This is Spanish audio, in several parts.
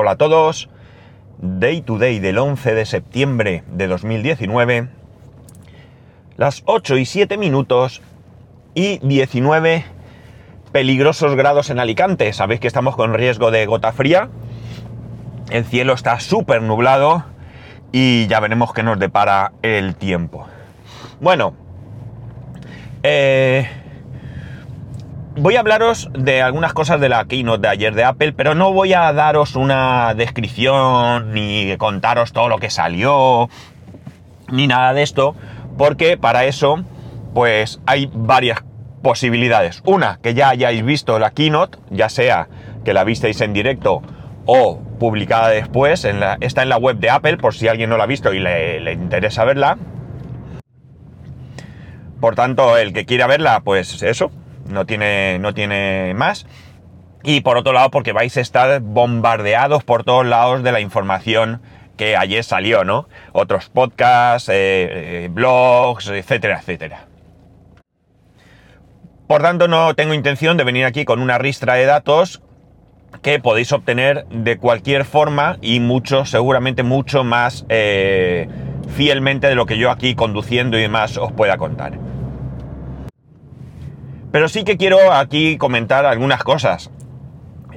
Hola a todos. Day to day del 11 de septiembre de 2019. Las 8 y 7 minutos y 19 peligrosos grados en Alicante. Sabéis que estamos con riesgo de gota fría. El cielo está súper nublado y ya veremos qué nos depara el tiempo. Bueno, eh, voy a hablaros de algunas cosas de la keynote de ayer de Apple, pero no voy a daros una descripción ni contaros todo lo que salió, ni nada de esto, porque para eso, pues hay varias posibilidades. Una, que ya hayáis visto la keynote, ya sea que la visteis en directo o publicada después, en la, está en la web de Apple, por si alguien no la ha visto y le, le interesa verla. Por tanto, el que quiera verla, pues eso, no tiene, no tiene más. Y por otro lado, porque vais a estar bombardeados por todos lados de la información que ayer salió, ¿no? Otros podcasts, eh, eh, blogs, etcétera, etcétera. Por tanto, no tengo intención de venir aquí con una ristra de datos que podéis obtener de cualquier forma y mucho, seguramente mucho más eh, fielmente de lo que yo aquí conduciendo y demás os pueda contar. Pero sí que quiero aquí comentar algunas cosas.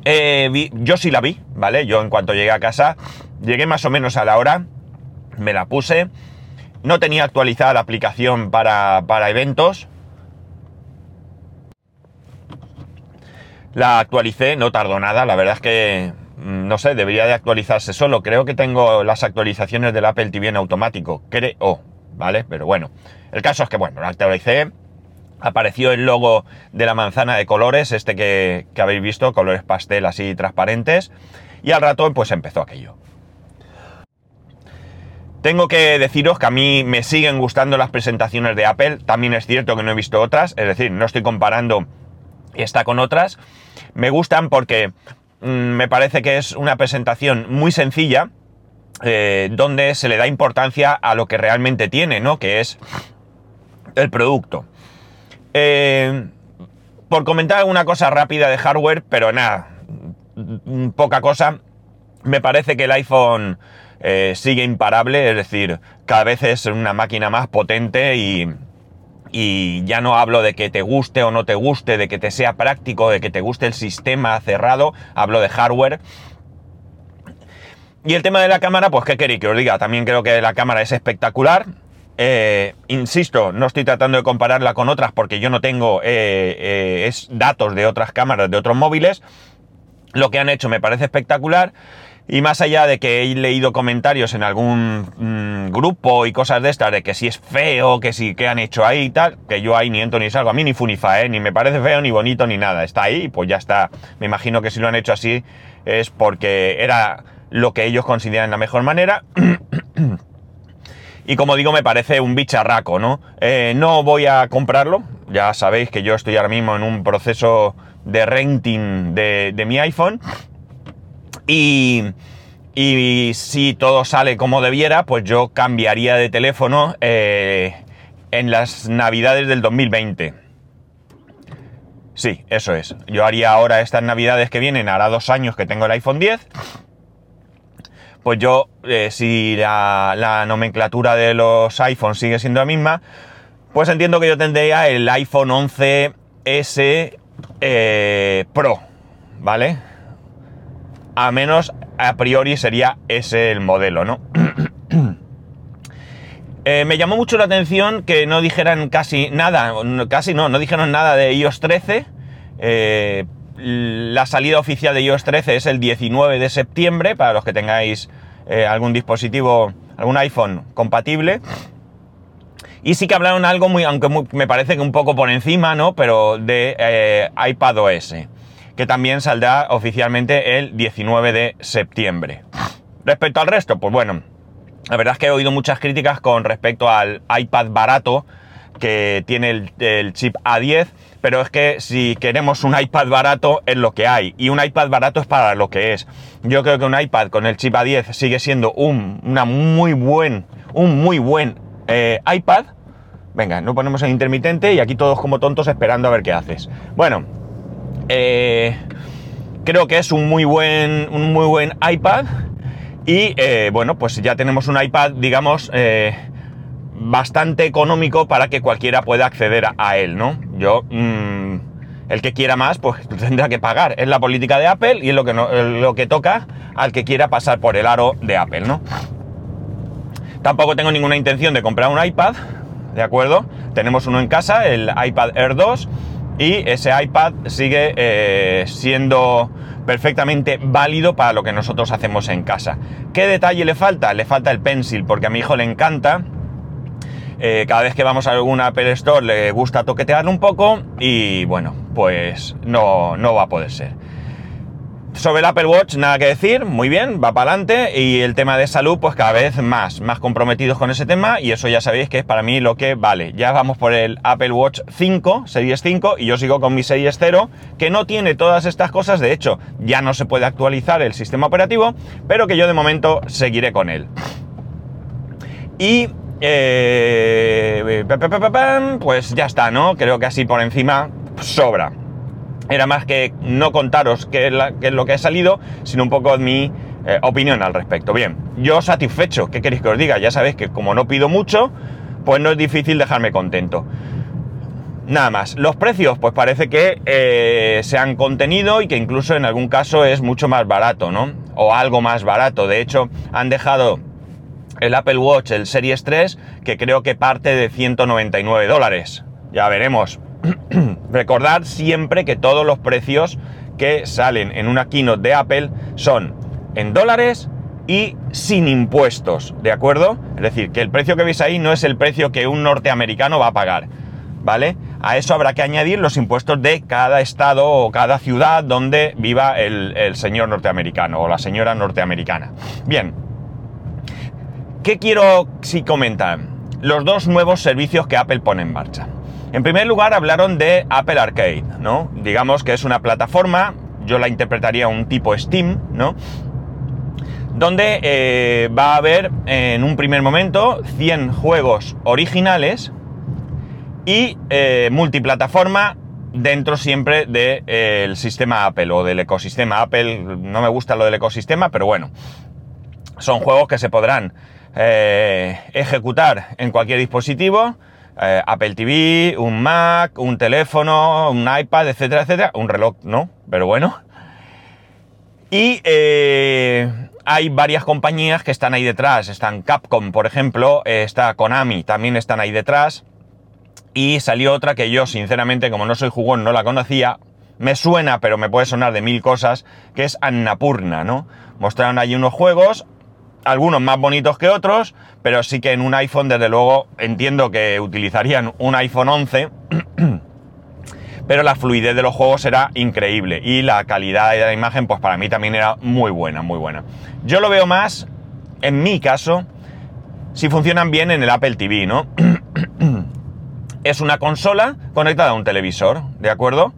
Eh, yo sí la vi, ¿vale? Yo en cuanto llegué a casa, llegué más o menos a la hora, me la puse, no tenía actualizada la aplicación para, para eventos. La actualicé, no tardó nada, la verdad es que, mm, no sé, debería de actualizarse solo. Creo que tengo las actualizaciones del Apple TV en automático, creo, ¿vale? Pero bueno, el caso es que, bueno, la actualicé, apareció el logo de la manzana de colores, este que, habéis visto, colores pastel así transparentes, y al rato pues empezó aquello. Tengo que deciros que a mí me siguen gustando las presentaciones de Apple, también es cierto que no he visto otras, es decir, no estoy comparando esta con otras, me gustan porque mm, me parece que es una presentación muy sencilla, eh, donde se le da importancia a lo que realmente tiene, ¿no? Que es el producto. Eh, por comentar alguna cosa rápida de hardware, pero nada, poca cosa. Me parece que el iPhone eh, sigue imparable, es decir, cada vez es una máquina más potente y, y ya no hablo de que te guste o no te guste, de que te sea práctico, de que te guste el sistema cerrado, hablo de hardware. Y el tema de la cámara, pues qué queréis que os diga, también creo que la cámara es espectacular. Eh, insisto, no estoy tratando de compararla con otras porque yo no tengo eh, eh, es datos de otras cámaras, de otros móviles. Lo que han hecho me parece espectacular. Y más allá de que he leído comentarios en algún mm, grupo y cosas de estas, de que si es feo, que si que han hecho ahí y tal, que yo ahí ni entro ni salgo, a mí ni funifa, ni me parece feo, ni bonito, ni nada. Está ahí, pues ya está. Me imagino que si lo han hecho así es porque era lo que ellos consideran la mejor manera. Y como digo, me parece un bicharraco, ¿no? Eh, no voy a comprarlo. Ya sabéis que yo estoy ahora mismo en un proceso de renting de, mi iPhone. Y, y, si todo sale como debiera, pues yo cambiaría de teléfono eh, en las navidades del 2020. Sí, eso es. Yo haría ahora estas navidades que vienen, hará dos años que tengo el iPhone 10 pues yo, eh, si la, nomenclatura de los iPhones sigue siendo la misma, pues entiendo que yo tendría el iPhone 11S eh, Pro, ¿vale? A menos a priori sería ese el modelo, ¿no? Eh, me llamó mucho la atención que no dijeran casi nada, casi no, no dijeron nada de iOS 13 la salida oficial de iOS 13 es el 19 de septiembre, para los que tengáis eh, algún dispositivo, algún iPhone compatible. Y sí que hablaron algo muy, aunque me parece que un poco por encima, ¿no? Pero de eh, iPadOS, que también saldrá oficialmente el 19 de septiembre. Respecto al resto, pues bueno, la verdad es que he oído muchas críticas con respecto al iPad barato que tiene el chip A10 pero es que si queremos un iPad barato es lo que hay y un iPad barato es para lo que es. Yo creo que un iPad con el chip A10 sigue siendo un, una muy buen, un muy buen eh, iPad. Venga, no ponemos el intermitente y aquí todos como tontos esperando a ver qué haces. Bueno, eh, creo que es un muy buen, un muy buen iPad. Y eh, bueno, pues ya tenemos un iPad, digamos, bastante económico para que cualquiera pueda acceder a, él, ¿no? Yo, mm, el que quiera más, pues tendrá que pagar. Es la política de Apple y es lo que, toca al que quiera pasar por el aro de Apple, ¿no? Tampoco tengo ninguna intención de comprar un iPad, ¿de acuerdo? Tenemos uno en casa, el iPad Air 2, y ese iPad sigue eh, siendo perfectamente válido para lo que nosotros hacemos en casa. ¿Qué detalle le falta? Le falta el pencil, porque a mi hijo le encanta. Eh, cada vez que vamos a algún Apple Store le gusta toquetearlo un poco y bueno, pues no, no va a poder ser. Sobre el Apple Watch, nada que decir, muy bien, va para adelante. Y el tema de salud, pues cada vez más, más comprometidos con ese tema. Y eso ya sabéis que es para mí lo que vale. Ya vamos por el Apple Watch 5, Series 5, y yo sigo con mi Series 0, que no tiene todas estas cosas. De hecho, ya no se puede actualizar el sistema operativo, pero que yo de momento seguiré con él. Y eh, pues ya está, ¿no? Creo que así por encima sobra era más que no contaros qué es, lo que ha salido, sino un poco mi eh, opinión al respecto. Bien, yo satisfecho, ¿qué queréis que os diga? Ya sabéis que como no pido mucho, pues no es difícil dejarme contento. Nada más, los precios, pues parece que eh, se han contenido y que incluso en algún caso es mucho más barato, ¿no? O algo más barato. De hecho, han dejado el Apple Watch, el Series 3, que creo que parte de 199 dólares. Ya veremos. Recordad siempre que todos los precios que salen en una keynote de Apple son en dólares y sin impuestos, ¿de acuerdo? Es decir, que el precio que veis ahí no es el precio que un norteamericano va a pagar, ¿vale? A eso habrá que añadir los impuestos de cada estado o cada ciudad donde viva el, el señor norteamericano o la señora norteamericana. Bien, ¿qué quiero si comentar? Los dos nuevos servicios que Apple pone en marcha. En primer lugar hablaron de Apple Arcade, ¿no? Digamos que es una plataforma, yo la interpretaría un tipo Steam, ¿no? Donde eh, va a haber en un primer momento 100 juegos originales y eh, multiplataforma dentro siempre del eh, sistema Apple o del ecosistema Apple. No me gusta lo del ecosistema, pero bueno, son juegos que se podrán ejecutar en cualquier dispositivo eh, Apple TV, un Mac, un teléfono, un iPad, etcétera, etcétera. Un reloj, no, pero bueno. Y eh, hay varias compañías que están ahí detrás. Están Capcom, por ejemplo, está Konami, también están ahí detrás. Y salió otra que yo, sinceramente, como no soy jugón, no la conocía. Me suena, pero me puede sonar de mil cosas, que es Annapurna, ¿no? Mostraron ahí unos juegos, algunos más bonitos que otros, pero sí que en un iPhone, desde luego, entiendo que utilizarían un iPhone 11, pero la fluidez de los juegos era increíble y la calidad de la imagen, pues para mí también era muy buena, muy buena. Yo lo veo más, en mi caso, si funcionan bien en el Apple TV, ¿no? es una consola conectada a un televisor, ¿de acuerdo?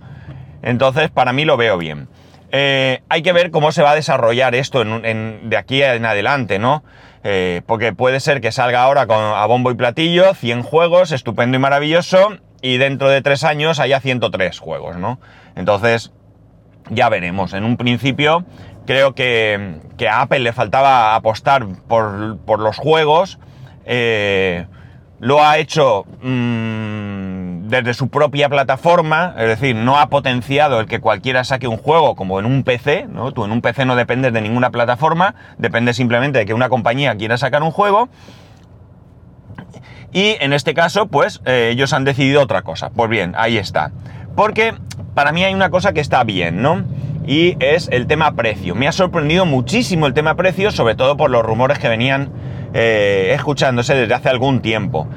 Entonces, para mí lo veo bien. Eh, hay que ver cómo se va a desarrollar esto de aquí en adelante, ¿no? Eh, porque puede ser que salga ahora con, a bombo y platillo, 100 juegos, estupendo y maravilloso, y dentro de 3 años haya 103 juegos, ¿no? Entonces, ya veremos. En un principio, creo que, a Apple le faltaba apostar por, los juegos. Eh, lo ha hecho mm, desde su propia plataforma, es decir, no ha potenciado el que cualquiera saque un juego como en un PC, ¿no? Tú en un PC no dependes de ninguna plataforma, depende simplemente de que una compañía quiera sacar un juego. Y en este caso, pues eh, ellos han decidido otra cosa. Pues bien, ahí está. Porque para mí hay una cosa que está bien, ¿no? Y es el tema precio. Me ha sorprendido muchísimo el tema precio, sobre todo por los rumores que venían eh, escuchándose desde hace algún tiempo.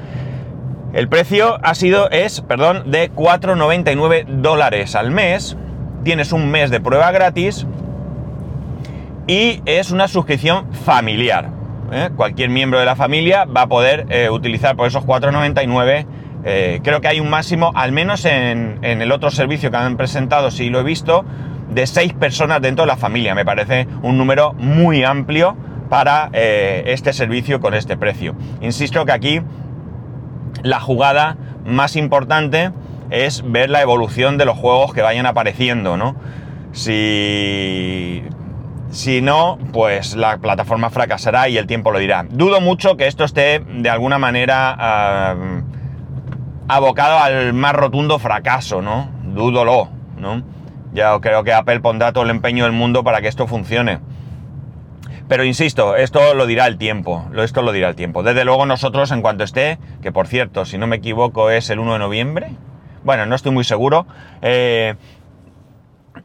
El precio ha sido, es, perdón, de 4,99 dólares al mes. Tienes un mes de prueba gratis y es una suscripción familiar. ¿eh? Cualquier miembro de la familia va a poder eh, utilizar por esos 4,99. creo que hay un máximo, al menos en, en, el otro servicio que han presentado, si lo he visto, de 6 personas dentro de la familia. Me parece un número muy amplio para eh, este servicio con este precio. Insisto que aquí la jugada más importante es ver la evolución de los juegos que vayan apareciendo, ¿no? Si, si no, pues la plataforma fracasará y el tiempo lo dirá. Dudo mucho que esto esté de alguna manera ah, abocado al más rotundo fracaso, ¿no? Dúdolo, ¿no? Ya creo que Apple pondrá todo el empeño del mundo para que esto funcione. Pero insisto, esto lo dirá el tiempo, esto lo dirá el tiempo. Desde luego nosotros, en cuanto esté, que por cierto, si no me equivoco es el 1 de noviembre, bueno, no estoy muy seguro, eh,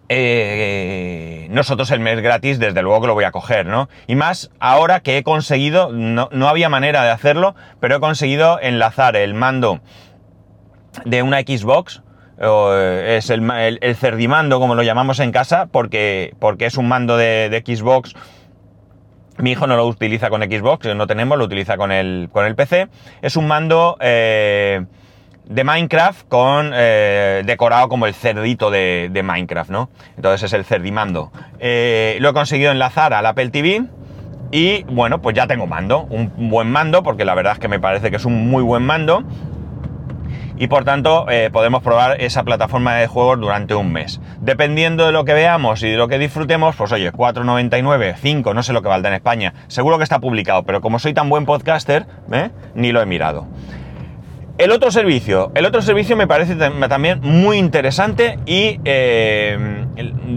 eh, nosotros el mes gratis, desde luego que lo voy a coger, ¿no? Y más ahora que he conseguido, no, había manera de hacerlo, pero he conseguido enlazar el mando de una Xbox, es el, cerdimando, como lo llamamos en casa, porque, porque es un mando de Xbox mi hijo no lo utiliza con Xbox, no tenemos, lo utiliza con el, con el PC. Es un mando eh, de Minecraft con eh, decorado como el cerdito de, Minecraft, ¿no? Entonces es el cerdimando. Eh, lo he conseguido enlazar al Apple TV. Y bueno, pues ya tengo mando, un buen mando, porque la verdad es que me parece que es un muy buen mando y por tanto eh, podemos probar esa plataforma de juegos durante un mes. Dependiendo de lo que veamos y de lo que disfrutemos, pues oye, 4,99, 5, no sé lo que valdrá en España. Seguro que está publicado, pero como soy tan buen podcaster, ¿eh? ni lo he mirado. El otro servicio, el otro servicio me parece también muy interesante y eh,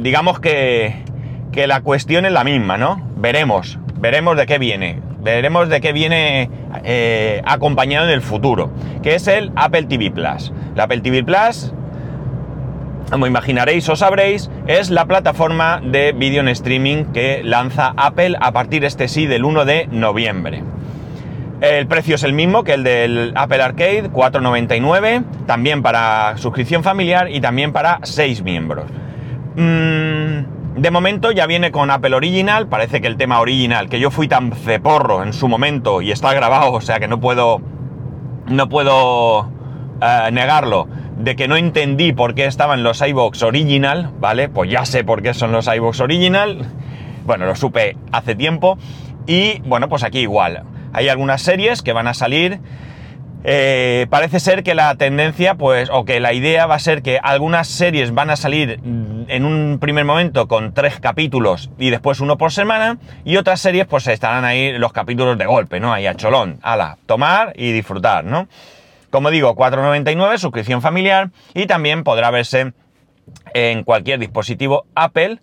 digamos que, que la cuestión es la misma, ¿no? Veremos, veremos de qué viene veremos de qué viene eh, acompañado en el futuro, que es el Apple TV Plus. El Apple TV Plus, como imaginaréis o sabréis, es la plataforma de vídeo en streaming que lanza Apple a partir este sí del 1 de noviembre. El precio es el mismo que el del Apple Arcade, 4,99, también para suscripción familiar y también para 6 miembros. Mm, de momento ya viene con Apple Original, parece que el tema original, que yo fui tan ceporro en su momento y está grabado, o sea que no puedo, no puedo eh, negarlo, de que no entendí por qué estaban los iBox Original, ¿vale? Pues ya sé por qué son los iBox Original, bueno, lo supe hace tiempo, y bueno, pues aquí igual. Hay algunas series que van a salir eh, parece ser que la tendencia, pues, o que la idea va a ser que algunas series van a salir en un primer momento con tres capítulos y después uno por semana, y otras series, pues, estarán ahí los capítulos de golpe, ¿no? Ahí a cholón, ala, tomar y disfrutar, ¿no? Como digo, 4,99, suscripción familiar, y también podrá verse en cualquier dispositivo Apple,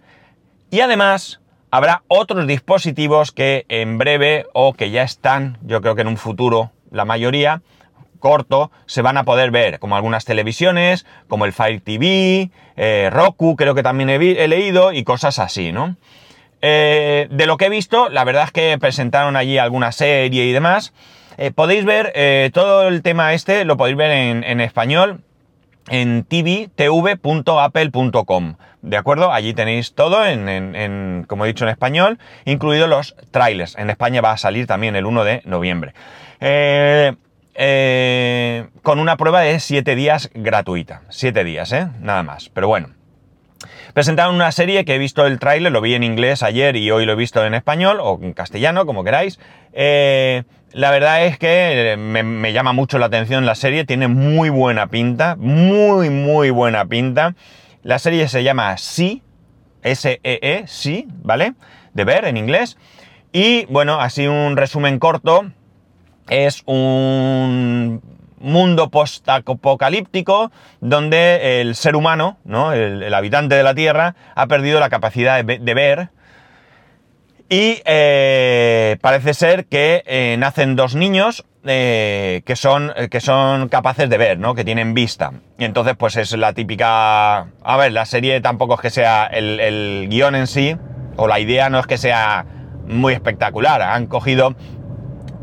y además habrá otros dispositivos que en breve o que ya están, yo creo que en un futuro, la mayoría, corto se van a poder ver, como algunas televisiones, como el Fire TV, eh, Roku, creo que también he, leído, y cosas así, ¿no? Eh, de lo que he visto, la verdad es que presentaron allí alguna serie y demás. Eh, podéis ver todo el tema este, lo podéis ver en, español en tvtv.apple.com. ¿De acuerdo? Allí tenéis todo, en, como he dicho, en español, incluidos los trailers. En España va a salir también el 1 de noviembre. Eh, eh, con una prueba de 7 días gratuita. 7 días, ¿eh? Nada más. Pero bueno. Presentaron una serie que he visto el tráiler, lo vi en inglés ayer y hoy lo he visto en español o en castellano, como queráis. Eh, la verdad es que me, llama mucho la atención la serie, tiene muy buena pinta, muy, muy buena pinta. La serie se llama Sí, S-E-E, Sí, ¿vale? De ver en inglés. Y bueno, así un resumen corto es un mundo post-apocalíptico donde el ser humano, ¿no? el, habitante de la Tierra, ha perdido la capacidad de, ver. Y eh, parece ser que eh, nacen dos niños eh, que, son, que son capaces de ver, ¿no? Que tienen vista. Y entonces, pues es la típica... A ver, la serie tampoco es que sea el, el guion en sí, o la idea no es que sea muy espectacular. Han cogido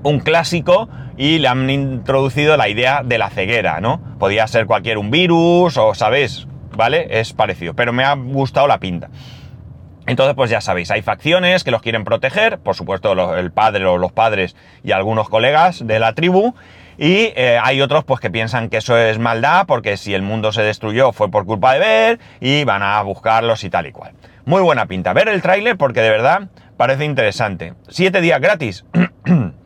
un clásico y le han introducido la idea de la ceguera, ¿no? Podía ser cualquier un virus o, ¿sabéis? ¿Vale? Es parecido, pero me ha gustado la pinta. Entonces, pues ya sabéis, hay facciones que los quieren proteger, por supuesto el padre o los padres y algunos colegas de la tribu, y eh, hay otros pues que piensan que eso es maldad, porque si el mundo se destruyó fue por culpa de ver, y van a buscarlos y tal y cual. Muy buena pinta. Ver el tráiler porque de verdad parece interesante. Siete días gratis.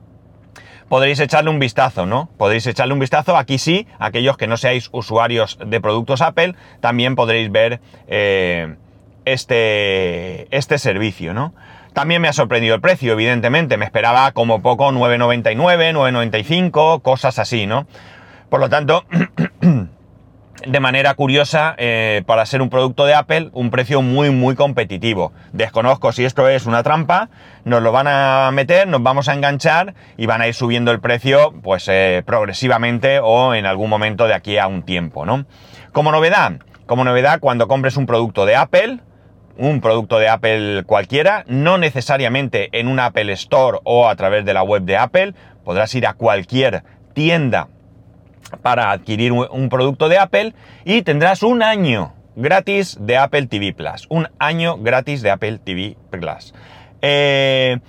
podréis echarle un vistazo, ¿no? Podréis echarle un vistazo. Aquí sí, aquellos que no seáis usuarios de productos Apple, también podréis ver eh, este, este servicio, ¿no? También me ha sorprendido el precio, evidentemente. Me esperaba como poco 9,99, 9,95, cosas así, ¿no? Por lo tanto, de manera curiosa, eh, para ser un producto de Apple, un precio muy, muy competitivo. Desconozco si esto es una trampa, nos lo van a meter, nos vamos a enganchar y van a ir subiendo el precio, pues eh, progresivamente o en algún momento de aquí a un tiempo, ¿no? Como novedad, como novedad, cuando compres un producto de Apple, un producto de Apple cualquiera, no necesariamente en un Apple Store o a través de la web de Apple, podrás ir a cualquier tienda para adquirir un producto de Apple y tendrás un año gratis de Apple TV Plus. Un año gratis de Apple TV Plus. Eh,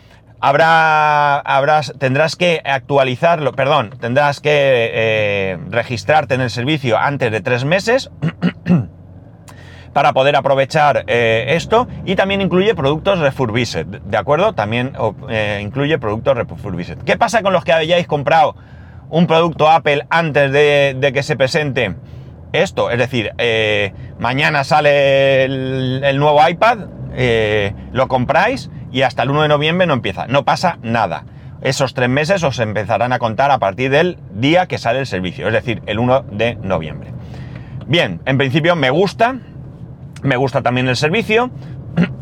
habrá, habrás, tendrás que actualizarlo, perdón, tendrás que eh, registrarte en el servicio antes de tres meses. para poder aprovechar eh, esto y también incluye productos refurbished, ¿de acuerdo? También incluye productos refurbished. ¿Qué pasa con los que hayáis comprado un producto Apple antes de, que se presente esto. Es decir, eh, mañana sale el, nuevo iPad, eh, lo compráis y hasta el 1 de noviembre no empieza. No pasa nada. Esos tres meses os empezarán a contar a partir del día que sale el servicio, es decir, el 1 de noviembre. Bien, en principio me gusta, me gusta también el servicio.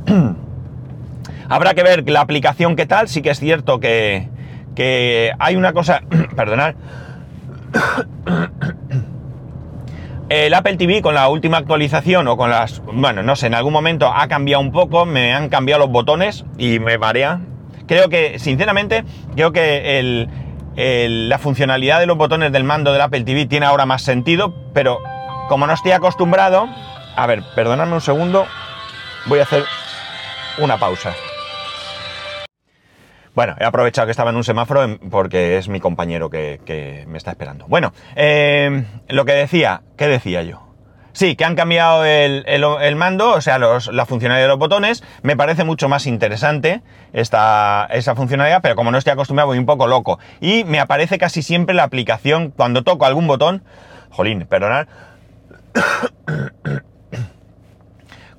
Habrá que ver la aplicación qué tal, sí que es cierto que, que hay una cosa, perdonad, el Apple TV con la última actualización o con las, bueno, no sé, en algún momento ha cambiado un poco, me han cambiado los botones y me marea. Creo que, sinceramente, creo que la funcionalidad de los botones del mando del Apple TV tiene ahora más sentido, pero como no estoy acostumbrado, a ver, perdonadme un segundo, voy a hacer una pausa. Bueno, he aprovechado que estaba en un semáforo porque es mi compañero que, me está esperando. Bueno, eh, lo que decía, ¿qué decía yo? Sí, que han cambiado el, mando, o sea, la funcionalidad de los botones. Me parece mucho más interesante esta, esa funcionalidad, pero como no estoy acostumbrado voy un poco loco. Y me aparece casi siempre la aplicación cuando toco algún botón. Jolín, perdonad.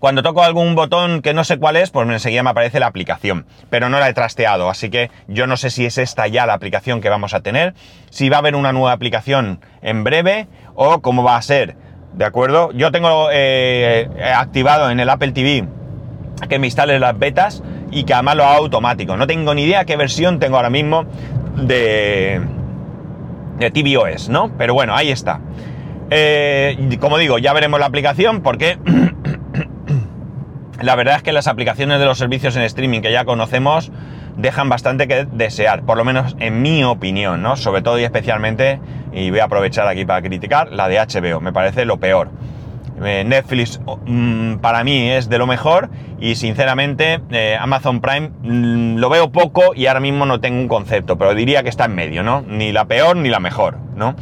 Cuando toco algún botón que no sé cuál es, pues enseguida me aparece la aplicación, pero no la he trasteado, así que yo no sé si es esta ya la aplicación que vamos a tener, si va a haber una nueva aplicación en breve o cómo va a ser, ¿de acuerdo? Yo tengo eh, activado en el Apple TV que me instale las betas y que además lo haga automático. No tengo ni idea qué versión tengo ahora mismo de, de tvOS, ¿no? Pero bueno, ahí está. Eh, como digo, ya veremos la aplicación porque la verdad es que las aplicaciones de los servicios en streaming que ya conocemos dejan bastante que desear, por lo menos en mi opinión, ¿no? Sobre todo y especialmente, y voy a aprovechar aquí para criticar, la de HBO, me parece lo peor. Eh, Netflix mm, para mí es de lo mejor y sinceramente eh, Amazon Prime mm, lo veo poco y ahora mismo no tengo un concepto, pero diría que está en medio, ¿no? Ni la peor ni la mejor, ¿no?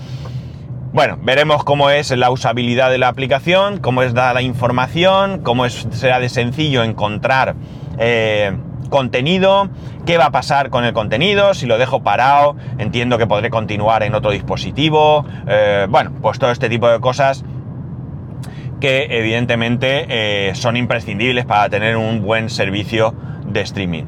Bueno, veremos cómo es la usabilidad de la aplicación, cómo es dada la información, cómo es, será de sencillo encontrar eh, contenido, qué va a pasar con el contenido, si lo dejo parado, entiendo que podré continuar en otro dispositivo, eh, bueno, pues todo este tipo de cosas que evidentemente eh, son imprescindibles para tener un buen servicio de streaming.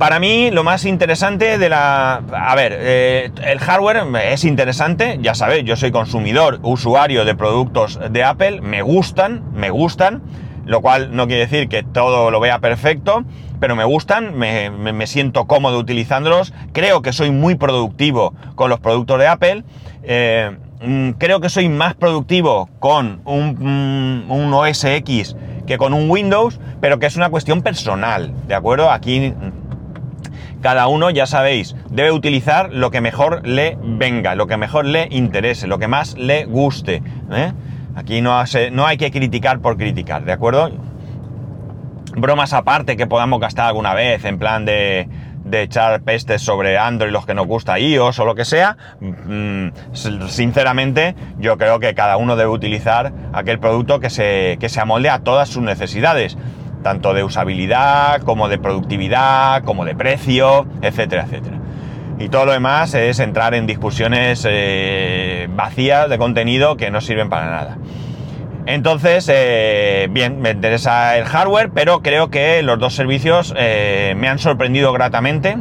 Para mí, lo más interesante de la... A ver, eh, el hardware es interesante, ya sabéis, yo soy consumidor, usuario de productos de Apple, me gustan, me gustan, lo cual no quiere decir que todo lo vea perfecto, pero me gustan, me, siento cómodo utilizándolos, creo que soy muy productivo con los productos de Apple, eh, mm, creo que soy más productivo con un, mm, un OS X que con un Windows, pero que es una cuestión personal, ¿de acuerdo? Aquí cada uno, ya sabéis, debe utilizar lo que mejor le venga, lo que mejor le interese, lo que más le guste. ¿eh? Aquí no, no hay que criticar por criticar, ¿de acuerdo? Bromas aparte que podamos gastar alguna vez, en plan de, echar pestes sobre Android, los que nos gusta iOS o lo que sea, mm, sinceramente yo creo que cada uno debe utilizar aquel producto que se, que se amolde a todas sus necesidades tanto de usabilidad como de productividad, como de precio, etcétera, etcétera. Y todo lo demás es entrar en discusiones eh, vacías de contenido que no sirven para nada. Entonces, eh, bien, me interesa el hardware, pero creo que los dos servicios eh, me han sorprendido gratamente.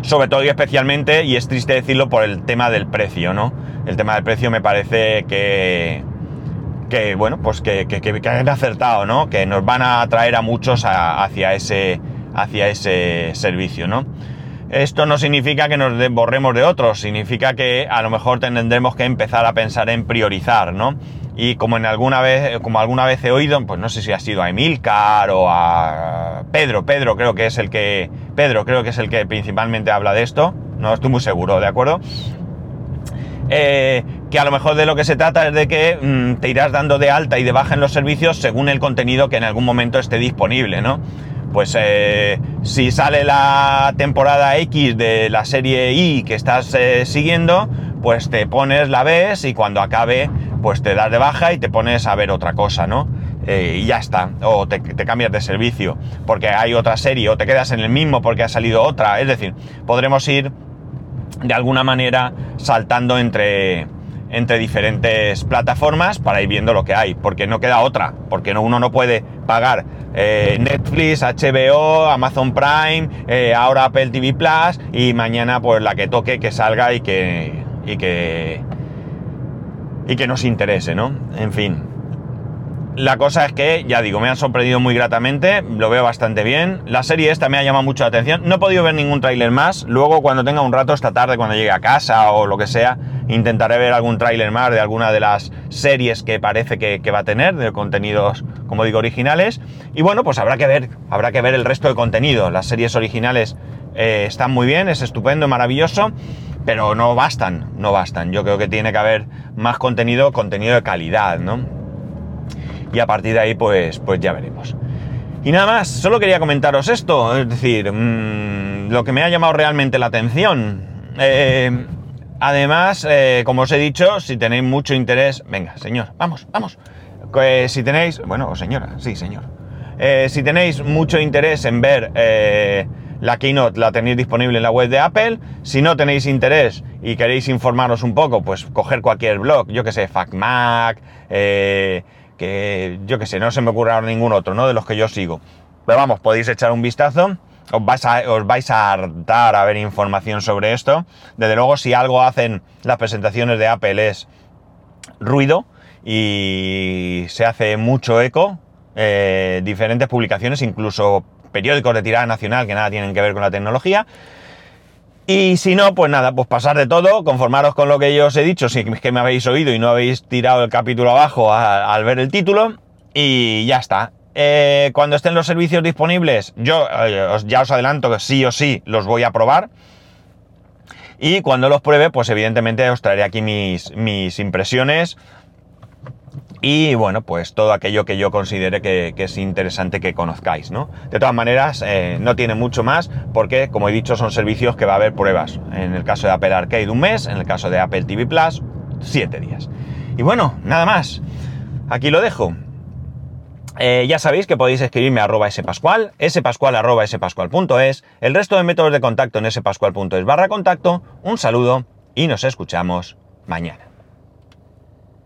Sobre todo y especialmente, y es triste decirlo, por el tema del precio, ¿no? El tema del precio me parece que, que bueno, pues que, que, han acertado, ¿no? Que nos van a atraer a muchos hacia, ese, hacia ese servicio, ¿no? Esto no significa que nos borremos de otros, significa que a lo mejor tendremos que empezar a pensar en priorizar, ¿no? Y como en alguna vez, como alguna vez he oído, pues no sé si ha sido a Emilcar o a Pedro, Pedro creo que es el que, Pedro creo que es el que principalmente habla de esto, no estoy muy seguro, ¿de acuerdo? Eh, que a lo mejor de lo que se trata es de que mm, te irás dando de alta y de baja en los servicios según el contenido que en algún momento esté disponible, ¿no? Pues eh, si sale la temporada X de la serie I que estás eh, siguiendo, pues te pones, la ves y cuando acabe, pues te das de baja y te pones a ver otra cosa, ¿no? y ya está, o te, te, cambias de servicio porque hay otra serie, o te quedas en el mismo porque ha salido otra, es decir, podremos ir de alguna manera saltando entre, entre diferentes plataformas para ir viendo lo que hay, porque no queda otra, porque uno no puede pagar eh, Netflix, HBO, Amazon Prime, eh, ahora Apple TV Plus y mañana pues la que toque que salga y que y que y que nos interese, ¿no? En fin, la cosa es que, ya digo, me han sorprendido muy gratamente, lo veo bastante bien. La serie esta me ha llamado mucho la atención. No he podido ver ningún tráiler más. Luego, cuando tenga un rato esta tarde, cuando llegue a casa o lo que sea, intentaré ver algún tráiler más de alguna de las series que parece que, va a tener, de contenidos, como digo, originales. Y bueno, pues habrá que ver, habrá que ver el resto de contenido. Las series originales eh, están muy bien, es estupendo, maravilloso pero no bastan, no bastan. Yo creo que tiene que haber más contenido, contenido de calidad, ¿no? Y a partir de ahí pues, pues ya veremos. Y nada más, solo quería comentaros esto, es decir, mmm, lo que me ha llamado realmente la atención. Eh, además, eh, como os he dicho, si tenéis mucho interés, venga, señor, vamos, vamos. Eh, si tenéis, bueno, señora, sí, señor. si tenéis mucho interés en ver la Keynote, la tenéis disponible en la web de Apple. Si no tenéis interés y queréis informaros un poco, pues coger cualquier blog, yo que sé, FacMac, eh, que yo que sé, no se me ocurre ahora ningún otro, ¿no? De los que yo sigo. Pero vamos, podéis echar un vistazo. Os vais, a, os vais a hartar a ver información sobre esto. Desde luego, si algo hacen las presentaciones de Apple es ruido y se hace mucho eco. Eh, diferentes publicaciones, incluso periódicos de tirada nacional que nada tienen que ver con la tecnología. Y si no, pues nada, pues pasar de todo, conformaros con lo que yo os he dicho, si es que me habéis oído y no habéis tirado el capítulo abajo al ver el título, y ya está. Eh, cuando estén los servicios disponibles, yo eh, ya os adelanto que sí o sí los voy a probar. Y cuando los pruebe, pues evidentemente os traeré aquí mis, mis impresiones, y bueno, pues todo aquello que yo considere que, es interesante que conozcáis, ¿no? De todas maneras, eh, no tiene mucho más porque, como he dicho, son servicios que va a haber pruebas. En el caso de Apple Arcade un mes, en el caso de Apple TV Plus, siete días. Y bueno, nada más. Aquí lo dejo. Eh, ya sabéis que podéis escribirme a arroba spascual, spascual arroba spascual.es, el resto de métodos de contacto en spascual.es barra contacto. Un saludo y nos escuchamos mañana.